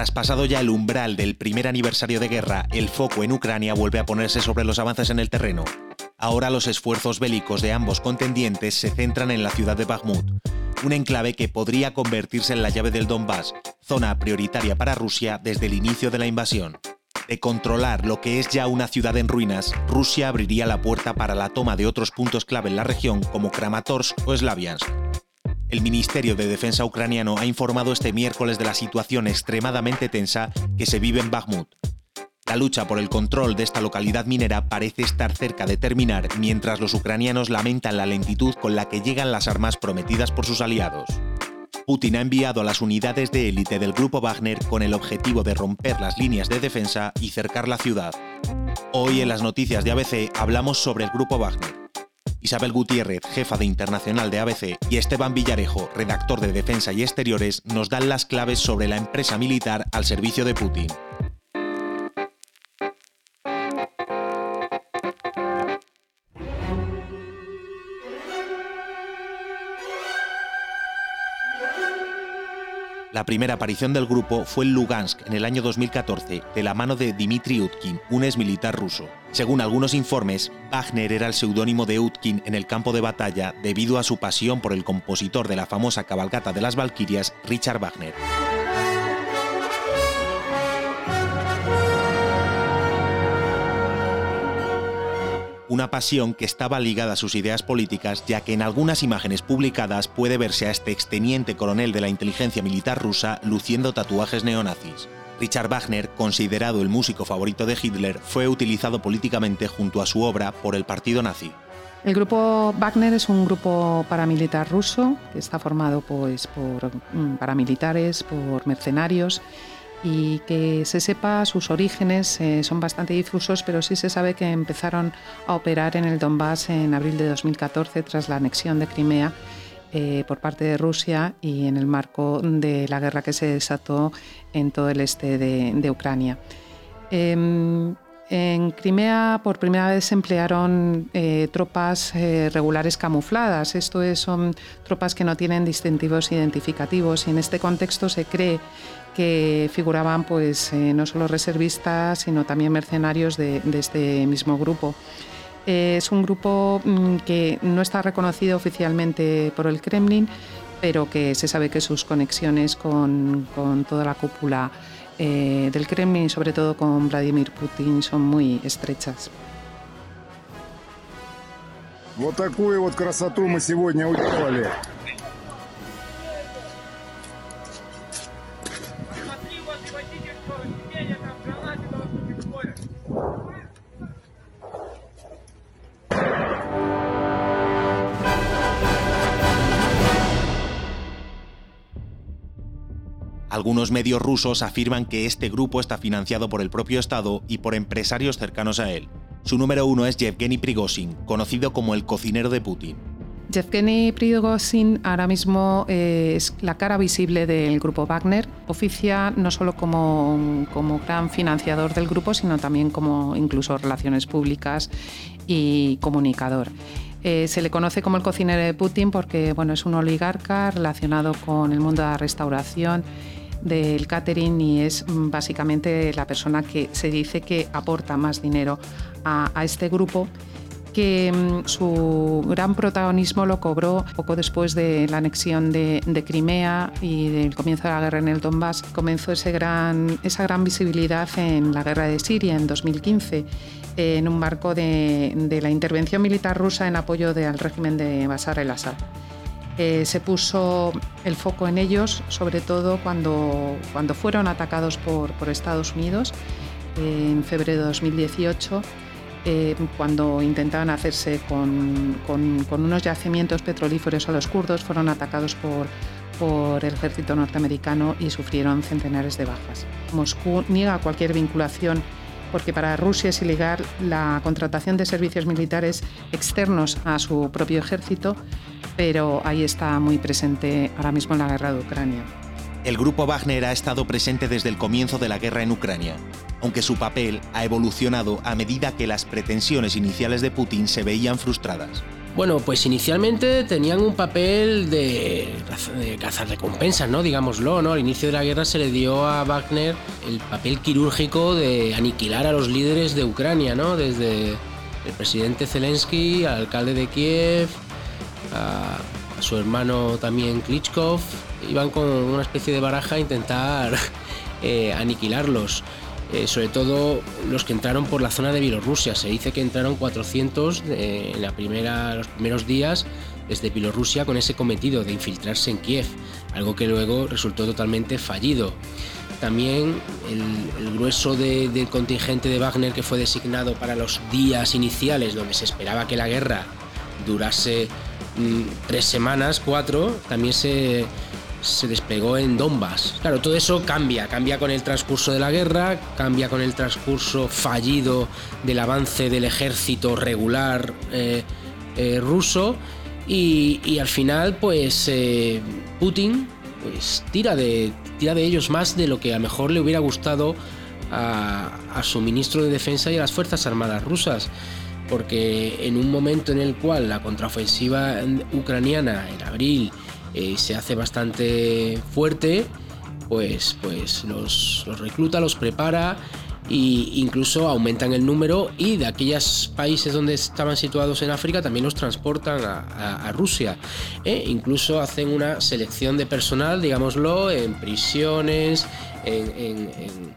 Traspasado ya el umbral del primer aniversario de guerra, el foco en Ucrania vuelve a ponerse sobre los avances en el terreno. Ahora los esfuerzos bélicos de ambos contendientes se centran en la ciudad de Bakhmut, un enclave que podría convertirse en la llave del Donbass, zona prioritaria para Rusia desde el inicio de la invasión. De controlar lo que es ya una ciudad en ruinas, Rusia abriría la puerta para la toma de otros puntos clave en la región como Kramatorsk o Slaviansk. El Ministerio de Defensa ucraniano ha informado este miércoles de la situación extremadamente tensa que se vive en Bakhmut. La lucha por el control de esta localidad minera parece estar cerca de terminar mientras los ucranianos lamentan la lentitud con la que llegan las armas prometidas por sus aliados. Putin ha enviado a las unidades de élite del grupo Wagner con el objetivo de romper las líneas de defensa y cercar la ciudad. Hoy en las noticias de ABC hablamos sobre el grupo Wagner. Isabel Gutiérrez, jefa de Internacional de ABC, y Esteban Villarejo, redactor de Defensa y Exteriores, nos dan las claves sobre la empresa militar al servicio de Putin. La primera aparición del grupo fue en Lugansk en el año 2014, de la mano de Dmitry Utkin, un exmilitar ruso. Según algunos informes, Wagner era el seudónimo de Utkin en el campo de batalla debido a su pasión por el compositor de la famosa cabalgata de las Valquirias, Richard Wagner. Una pasión que estaba ligada a sus ideas políticas, ya que en algunas imágenes publicadas puede verse a este exteniente coronel de la inteligencia militar rusa luciendo tatuajes neonazis. Richard Wagner, considerado el músico favorito de Hitler, fue utilizado políticamente junto a su obra por el partido nazi. El grupo Wagner es un grupo paramilitar ruso que está formado pues, por mm, paramilitares, por mercenarios y que se sepa sus orígenes eh, son bastante difusos, pero sí se sabe que empezaron a operar en el Donbass en abril de 2014 tras la anexión de Crimea eh, por parte de Rusia y en el marco de la guerra que se desató en todo el este de, Ucrania. Em, en Crimea por primera vez se emplearon eh, tropas regulares camufladas. Esto es, son tropas que no tienen distintivos identificativos y en este contexto se cree que figuraban pues, eh, no solo reservistas, sino también mercenarios de, este mismo grupo. Eh, es un grupo mm, que no está reconocido oficialmente por el Kremlin, pero que se sabe que sus conexiones con, toda la cúpula eh, del Kremlin, sobre todo con Vladimir Putin, son muy estrechas. Вот такую вот красоту мы сегодня уделали. Algunos medios rusos afirman que este grupo está financiado por el propio Estado y por empresarios cercanos a él. Su número uno es Yevgeny Prigozhin, conocido como el cocinero de Putin. Yevgeny Prigozhin ahora mismo eh, es la cara visible del grupo Wagner. Oficia no solo como, como gran financiador del grupo, sino también como incluso relaciones públicas y comunicador. Eh, se le conoce como el cocinero de Putin porque bueno, es un oligarca relacionado con el mundo de la restauración del catering y es mm, básicamente la persona que se dice que aporta más dinero a, este grupo que mm, su gran protagonismo lo cobró poco después de la anexión de, Crimea y del comienzo de la guerra en el Donbass. Comenzó ese gran, esa gran visibilidad en la guerra de Siria en 2015, en un marco de, la intervención militar rusa en apoyo del régimen de Bashar el-Assad. Eh, se puso el foco en ellos, sobre todo cuando, cuando fueron atacados por, Estados Unidos en febrero de 2018, eh, cuando intentaban hacerse con, con, con, unos yacimientos petrolíferos a los kurdos, fueron atacados por, por el ejército norteamericano y sufrieron centenares de bajas. Moscú niega cualquier vinculación porque para Rusia es ilegal la contratación de servicios militares externos a su propio ejército, pero ahí está muy presente ahora mismo en la guerra de Ucrania. El grupo Wagner ha estado presente desde el comienzo de la guerra en Ucrania, aunque su papel ha evolucionado a medida que las pretensiones iniciales de Putin se veían frustradas. Bueno, pues inicialmente tenían un papel de, de cazar recompensas, ¿no? Digámoslo, ¿no? Al inicio de la guerra se le dio a Wagner el papel quirúrgico de aniquilar a los líderes de Ucrania, ¿no? Desde el presidente Zelensky, al alcalde de Kiev, a, su hermano también Klitschkov, iban con una especie de baraja a intentar eh, aniquilarlos. Eh, sobre todo los que entraron por la zona de Bielorrusia. Se dice que entraron 400 eh, en la primera, los primeros días desde Bielorrusia con ese cometido de infiltrarse en Kiev, algo que luego resultó totalmente fallido. También el, grueso del contingente de Wagner que fue designado para los días iniciales, donde se esperaba que la guerra durase mm, tres semanas, cuatro, también se, se desplegó en Donbass. Claro, todo eso cambia, cambia con el transcurso de la guerra, cambia con el transcurso fallido del avance del ejército regular eh, eh, ruso y, al final pues eh, Putin pues tira de, tira de ellos más de lo que a lo mejor le hubiera gustado a, a su ministro de defensa y a las Fuerzas Armadas rusas porque en un momento en el cual la contraofensiva ucraniana en abril se hace bastante fuerte, pues, pues los, recluta, los prepara e incluso aumentan el número y de aquellos países donde estaban situados en África también los transportan a, Rusia. E incluso hacen una selección de personal, digámoslo, en prisiones, en en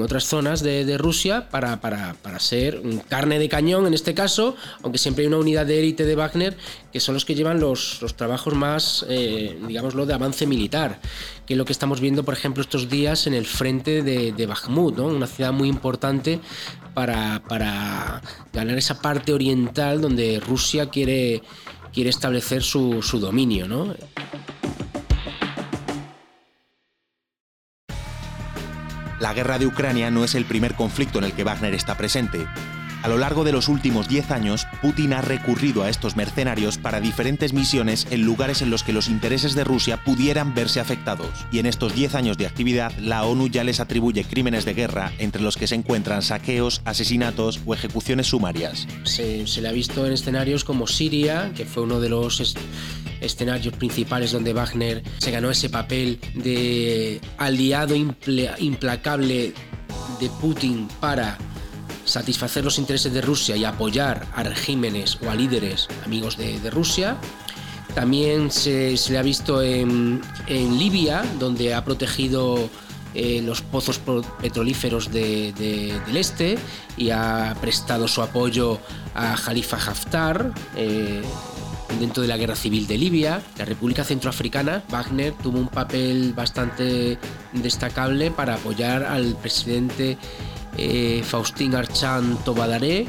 otras zonas de, Rusia para, para, para, ser carne de cañón en este caso, aunque siempre hay una unidad de élite de Wagner que son los que llevan los, los trabajos más, eh, digámoslo, de avance militar, que es lo que estamos viendo, por ejemplo, estos días en el frente de, de Bakhmut, ¿no? una ciudad muy importante para, para, ganar esa parte oriental donde Rusia quiere, quiere establecer su, su dominio. ¿no? La guerra de Ucrania no es el primer conflicto en el que Wagner está presente. A lo largo de los últimos 10 años, Putin ha recurrido a estos mercenarios para diferentes misiones en lugares en los que los intereses de Rusia pudieran verse afectados. Y en estos 10 años de actividad, la ONU ya les atribuye crímenes de guerra, entre los que se encuentran saqueos, asesinatos o ejecuciones sumarias. Se, le ha visto en escenarios como Siria, que fue uno de los escenarios principales donde Wagner se ganó ese papel de aliado implacable de Putin para satisfacer los intereses de Rusia y apoyar a regímenes o a líderes amigos de, Rusia. También se, le ha visto en, Libia, donde ha protegido eh, los pozos petrolíferos del este y ha prestado su apoyo a Khalifa Haftar. Eh, dentro de la guerra civil de Libia, la República Centroafricana, Wagner tuvo un papel bastante destacable para apoyar al presidente eh, Faustín Archan Tobadaré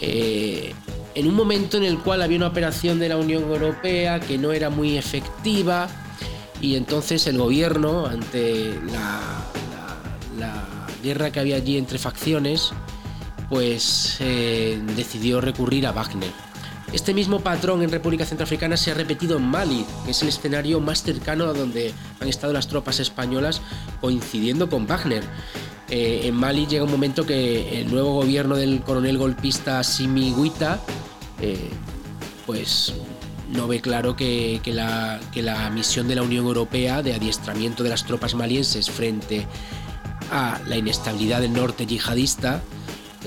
eh, en un momento en el cual había una operación de la Unión Europea que no era muy efectiva y entonces el gobierno, ante la, guerra que había allí entre facciones, pues eh, decidió recurrir a Wagner. Este mismo patrón en República Centroafricana se ha repetido en Mali, que es el escenario más cercano a donde han estado las tropas españolas coincidiendo con Wagner. Eh, en Mali llega un momento que el nuevo gobierno del coronel golpista Simi Guita eh, pues no ve claro que, la, que la misión de la Unión Europea de adiestramiento de las tropas malienses frente a la inestabilidad del norte yihadista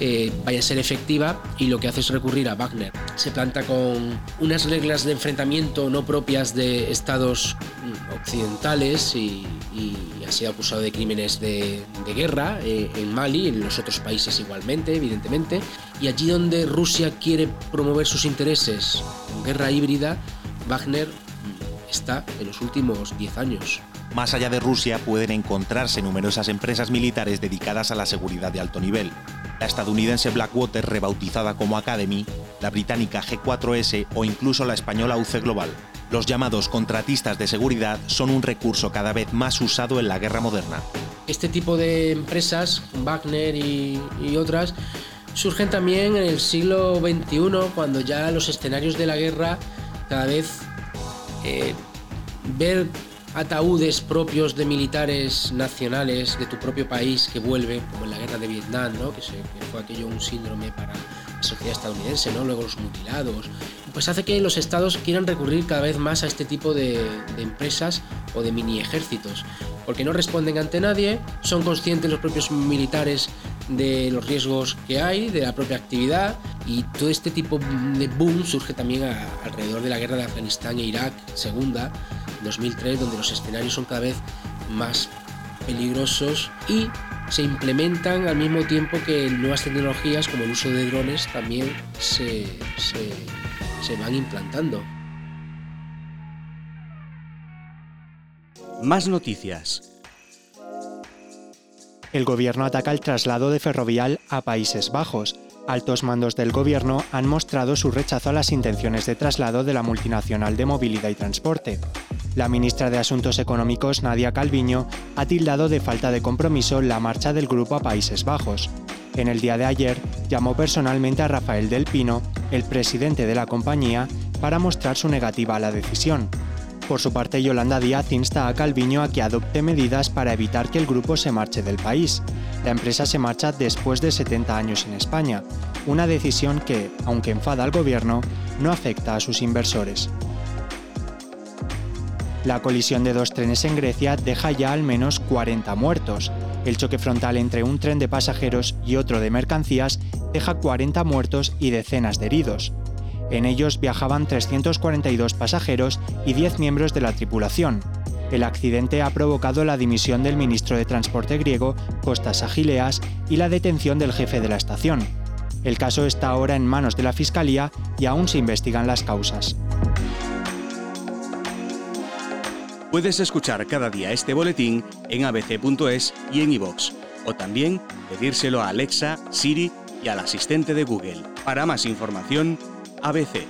eh, vaya a ser efectiva y lo que hace es recurrir a Wagner. Se planta con unas reglas de enfrentamiento no propias de estados mm, occidentales y, ha sido acusado de crímenes de, guerra eh, en Mali, en los otros países igualmente, evidentemente. Y allí donde Rusia quiere promover sus intereses en guerra híbrida, Wagner mm, está en los últimos 10 años. Más allá de Rusia pueden encontrarse numerosas empresas militares dedicadas a la seguridad de alto nivel la estadounidense Blackwater rebautizada como Academy, la británica G4S o incluso la española UC Global. Los llamados contratistas de seguridad son un recurso cada vez más usado en la guerra moderna. Este tipo de empresas, Wagner y, otras, surgen también en el siglo XXI, cuando ya los escenarios de la guerra cada vez eh, ver ataúdes propios de militares nacionales de tu propio país que vuelven, como en la guerra de Vietnam, ¿no? que, fue aquello un síndrome para sociedad estadounidense, ¿no? luego los mutilados, pues hace que los estados quieran recurrir cada vez más a este tipo de, empresas o de mini ejércitos, porque no responden ante nadie, son conscientes los propios militares de los riesgos que hay, de la propia actividad y todo este tipo de boom surge también alrededor de la guerra de Afganistán e Irak, segunda, 2003, donde los escenarios son cada vez más peligrosos y se implementan al mismo tiempo que nuevas tecnologías como el uso de drones también se, se, van implantando. Más noticias. El gobierno ataca el traslado de Ferrovial a Países Bajos. Altos mandos del gobierno han mostrado su rechazo a las intenciones de traslado de la multinacional de movilidad y transporte. La ministra de Asuntos Económicos, Nadia Calviño, ha tildado de falta de compromiso la marcha del grupo a Países Bajos. En el día de ayer, llamó personalmente a Rafael del Pino, el presidente de la compañía, para mostrar su negativa a la decisión. Por su parte, Yolanda Díaz insta a Calviño a que adopte medidas para evitar que el grupo se marche del país. La empresa se marcha después de 70 años en España, una decisión que, aunque enfada al gobierno, no afecta a sus inversores. La colisión de dos trenes en Grecia deja ya al menos 40 muertos. El choque frontal entre un tren de pasajeros y otro de mercancías deja 40 muertos y decenas de heridos. En ellos viajaban 342 pasajeros y 10 miembros de la tripulación. El accidente ha provocado la dimisión del ministro de Transporte griego, Costas Agileas, y la detención del jefe de la estación. El caso está ahora en manos de la Fiscalía y aún se investigan las causas. Puedes escuchar cada día este boletín en abc.es y en iVoox, o también pedírselo a Alexa, Siri y al asistente de Google. Para más información, ABC